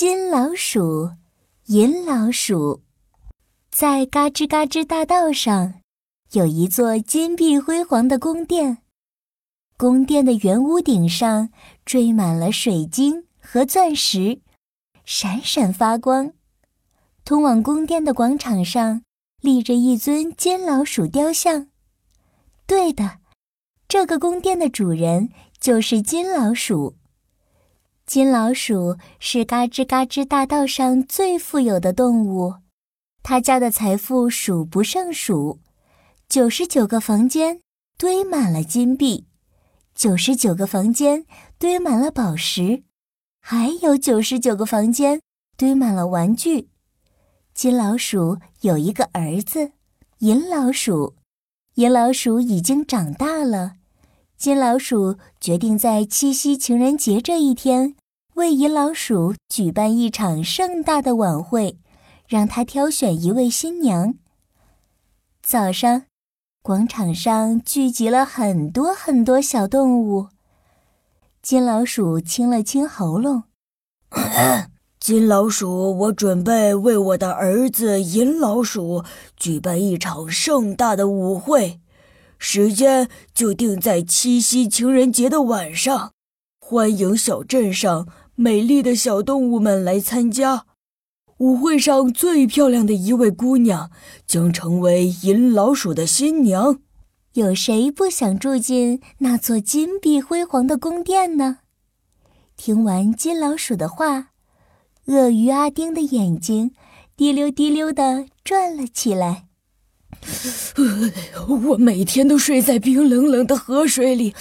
金老鼠、银老鼠，在嘎吱嘎吱大道上，有一座金碧辉煌的宫殿。宫殿的圆屋顶上缀满了水晶和钻石，闪闪发光。通往宫殿的广场上立着一尊金老鼠雕像。对的，这个宫殿的主人就是金老鼠。金老鼠是嘎吱嘎吱大道上最富有的动物，他家的财富数不胜数，九十九个房间堆满了金币，九十九个房间堆满了宝石，还有九十九个房间堆满了玩具。金老鼠有一个儿子，银老鼠。银老鼠已经长大了，金老鼠决定在七夕情人节这一天为银老鼠举办一场盛大的晚会，让他挑选一位新娘。早上，广场上聚集了很多很多小动物。金老鼠清了清喉咙。金老鼠，我准备为我的儿子银老鼠举办一场盛大的舞会，时间就定在七夕情人节的晚上，欢迎小镇上美丽的小动物们来参加。舞会上最漂亮的一位姑娘将成为银老鼠的新娘。有谁不想住进那座金碧辉煌的宫殿呢？听完金老鼠的话。鳄鱼阿丁的眼睛滴溜滴溜地转了起来。我每天都睡在冰冷冷的河水里。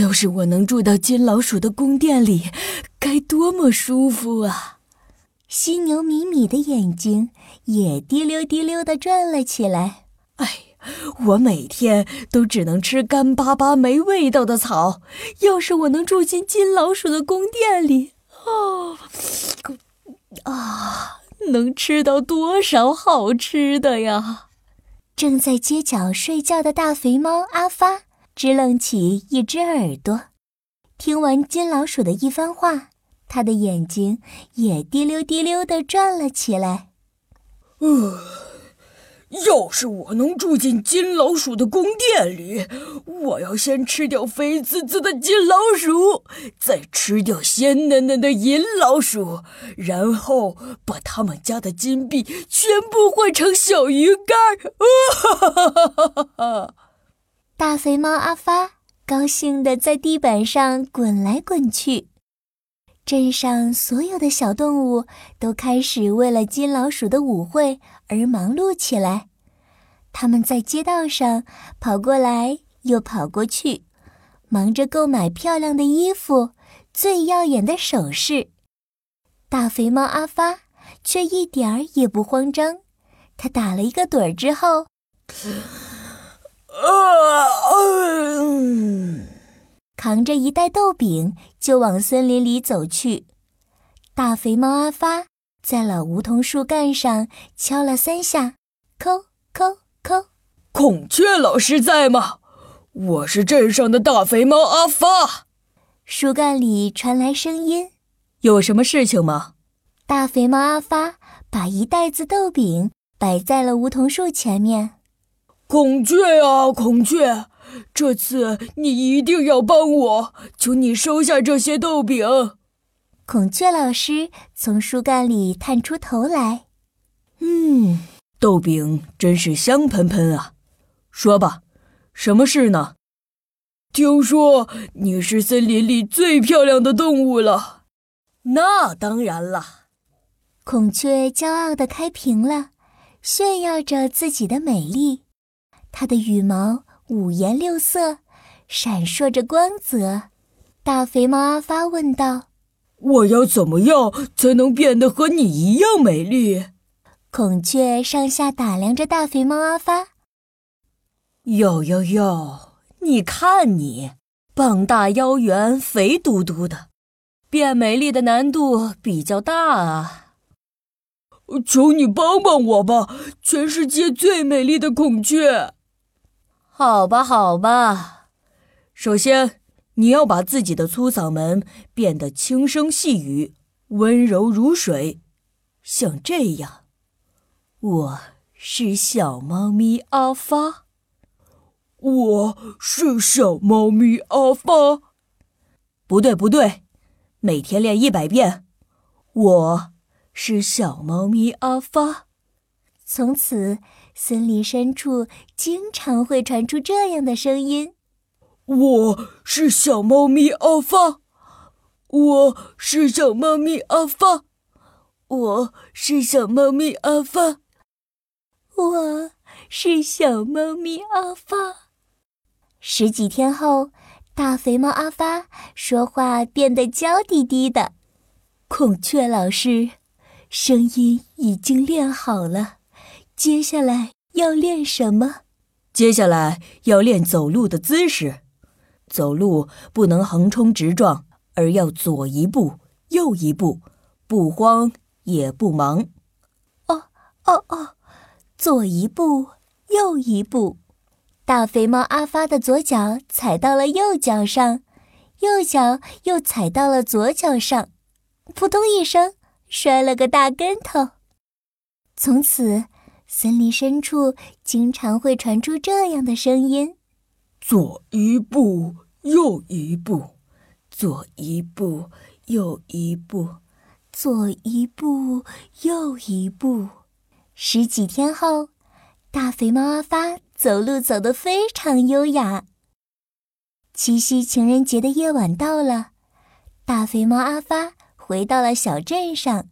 要是我能住到金老鼠的宫殿里，该多么舒服啊！犀牛米米的眼睛也滴溜滴溜地转了起来。哎，我每天都只能吃干巴巴没味道的草。要是我能住进金老鼠的宫殿里……哦啊！能吃到多少好吃的呀？正在街角睡觉的大肥猫阿发支楞起一只耳朵，听完金老鼠的一番话，他的眼睛也滴溜滴溜地转了起来。呃。要是我能住进金老鼠的宫殿里，我要先吃掉肥滋滋的金老鼠，再吃掉鲜嫩嫩的银老鼠，然后把他们家的金币全部换成小鱼干哈哈哈哈哈。大肥猫阿发高兴地在地板上滚来滚去。镇上所有的小动物都开始为了金老鼠的舞会而忙碌起来。他们在街道上跑过来又跑过去，忙着购买漂亮的衣服、最耀眼的首饰。大肥猫阿发却一点儿也不慌张，他打了一个盹儿之后，扛着一袋豆饼就往森林里走去。大肥猫阿发在老梧桐树干上敲了三下，叩叩叩，孔雀老师在吗？我是镇上的大肥猫阿发。树干里传来声音：“有什么事情吗？”大肥猫阿发把一袋子豆饼摆在了梧桐树前面。孔雀啊，孔雀！这次你一定要帮我，求你收下这些豆饼。孔雀老师从树干里探出头来，嗯，豆饼真是香喷喷啊。说吧，什么事呢？听说你是森林里最漂亮的动物了。那当然了，孔雀骄傲地开屏了，炫耀着自己的美丽。它的羽毛。五颜六色，闪烁着光泽。大肥猫阿发问道：“我要怎么样才能变得和你一样美丽？”孔雀上下打量着大肥猫阿发。哟哟哟，你看你，膀大腰圆，肥嘟嘟的，变美丽的难度比较大啊！求你帮帮我吧，全世界最美丽的孔雀！好吧，好吧。首先，你要把自己的粗嗓门变得轻声细语，温柔如水，像这样。我是小猫咪阿发。我是小猫咪阿发。不对，不对，每天练一百遍。我是小猫咪阿发。从此，森林深处经常会传出这样的声音：“我是小猫咪阿发，我是小猫咪阿发，我是小猫咪阿发，我是小猫咪阿发。”十几天后，大肥猫阿发说话变得娇滴滴的。孔雀老师，声音已经练好了。接下来要练什么？接下来要练走路的姿势。走路不能横冲直撞，而要左一步，右一步，不慌也不忙。哦哦哦，左一步，右一步。大肥猫阿发的左脚踩到了右脚上，右脚又踩到了左脚上，扑通一声，摔了个大跟头。从此。森林深处经常会传出这样的声音：左一步，右一步，左一步，右一步，左一步，右一步。十几天后，大肥猫阿发走路走得非常优雅。七夕情人节的夜晚到了，大肥猫阿发回到了小镇上，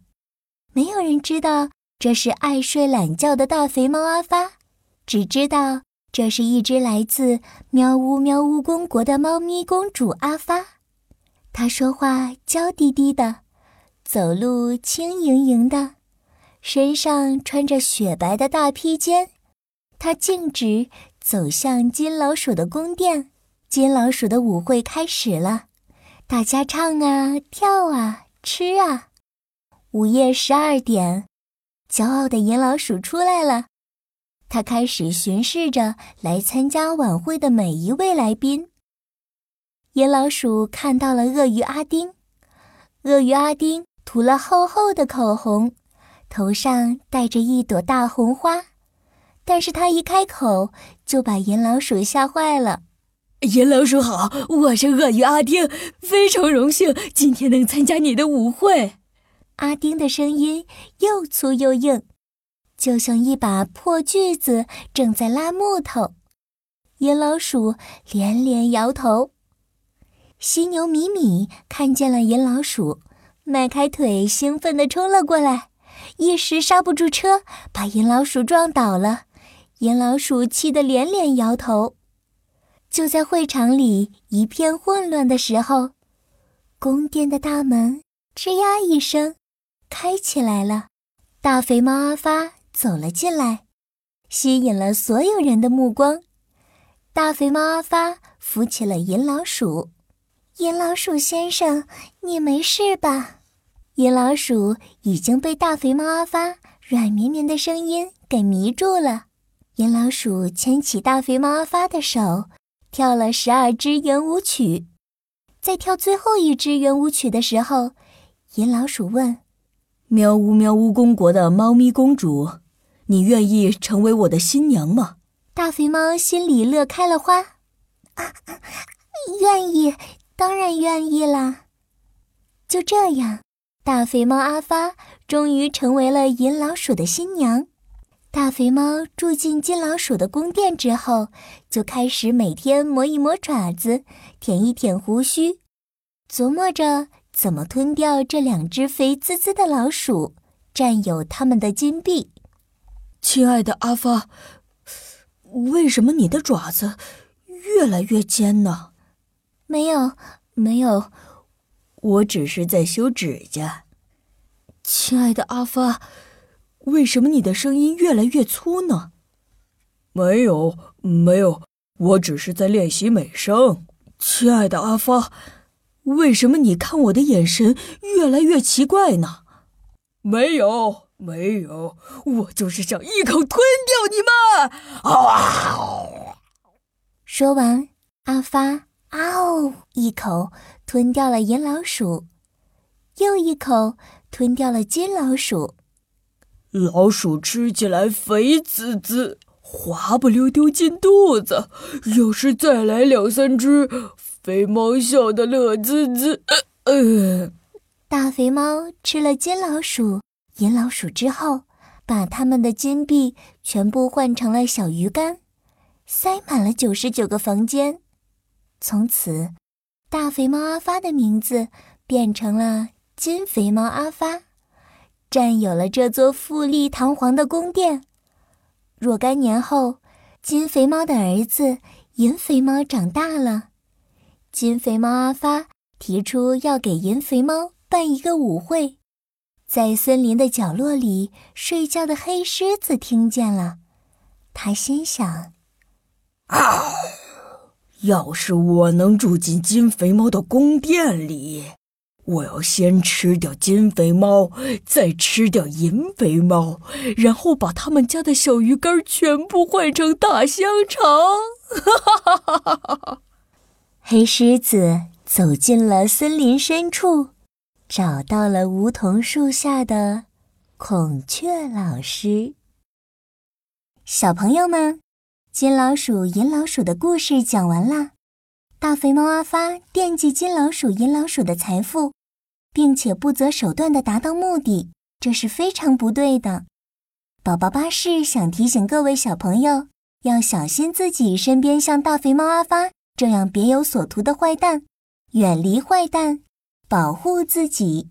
没有人知道。这是爱睡懒觉的大肥猫阿发，只知道这是一只来自喵呜喵呜公国的猫咪公主阿发。她说话娇滴滴的，走路轻盈盈的，身上穿着雪白的大披肩。她径直走向金老鼠的宫殿。金老鼠的舞会开始了，大家唱啊，跳啊，吃啊。午夜十二点。骄傲的银老鼠出来了，他开始巡视着来参加晚会的每一位来宾。银老鼠看到了鳄鱼阿丁，鳄鱼阿丁涂了厚厚的口红，头上戴着一朵大红花，但是他一开口就把银老鼠吓坏了。银老鼠好，我是鳄鱼阿丁，非常荣幸今天能参加你的舞会。阿丁的声音又粗又硬，就像一把破锯子正在拉木头。银老鼠连连摇头。犀牛米米看见了银老鼠，迈开腿，兴奋地冲了过来，一时刹不住车，把银老鼠撞倒了。银老鼠气得连连摇头。就在会场里一片混乱的时候，宫殿的大门吱呀一声。开起来了，大肥猫阿发走了进来，吸引了所有人的目光。大肥猫阿发扶起了银老鼠，银老鼠先生，你没事吧？银老鼠已经被大肥猫阿发软绵绵的声音给迷住了。银老鼠牵起大肥猫阿发的手，跳了十二支圆舞曲。在跳最后一支圆舞曲的时候，银老鼠问。喵呜喵呜公国的猫咪公主，你愿意成为我的新娘吗？大肥猫心里乐开了花，啊，愿意，当然愿意啦。就这样，大肥猫阿发终于成为了银老鼠的新娘。大肥猫住进金老鼠的宫殿之后，就开始每天磨一磨爪子，舔一舔胡须，琢磨着。怎么吞掉这两只肥滋滋的老鼠，占有它们的金币？亲爱的阿发，为什么你的爪子越来越尖呢？没有，没有，我只是在修指甲。亲爱的阿发，为什么你的声音越来越粗呢？没有，没有，我只是在练习美声。亲爱的阿发。为什么你看我的眼神越来越奇怪呢？没有，没有，我就是想一口吞掉你们！啊！说完，阿发“啊哦”一口吞掉了银老鼠。又一口吞掉了金老鼠。老鼠吃起来肥滋滋，滑不溜丢进肚子。要是再来两三只，肥猫笑得乐滋滋。呃，大肥猫吃了金老鼠、银老鼠之后，把它们的金币全部换成了小鱼干，塞满了九十九个房间。从此，大肥猫阿发的名字变成了金肥猫阿发。占有了这座富丽堂皇的宫殿。若干年后，金肥猫的儿子银肥猫长大了，金肥猫阿发提出要给银肥猫办一个舞会。在森林的角落里睡觉的黑狮子听见了，他心想：“啊，要是我能住进金肥猫的宫殿里。”我要先吃掉金肥猫，再吃掉银肥猫，然后把他们家的小鱼干全部换成大香肠。哈哈哈哈哈哈！黑狮子走进了森林深处，找到了梧桐树下的孔雀老师。小朋友们，金老鼠、银老鼠的故事讲完啦。大肥猫阿发惦记金老鼠、银老鼠的财富。并且不择手段地达到目的，这是非常不对的。宝宝巴士想提醒各位小朋友，要小心自己身边像大肥猫阿发这样别有所图的坏蛋，远离坏蛋，保护自己。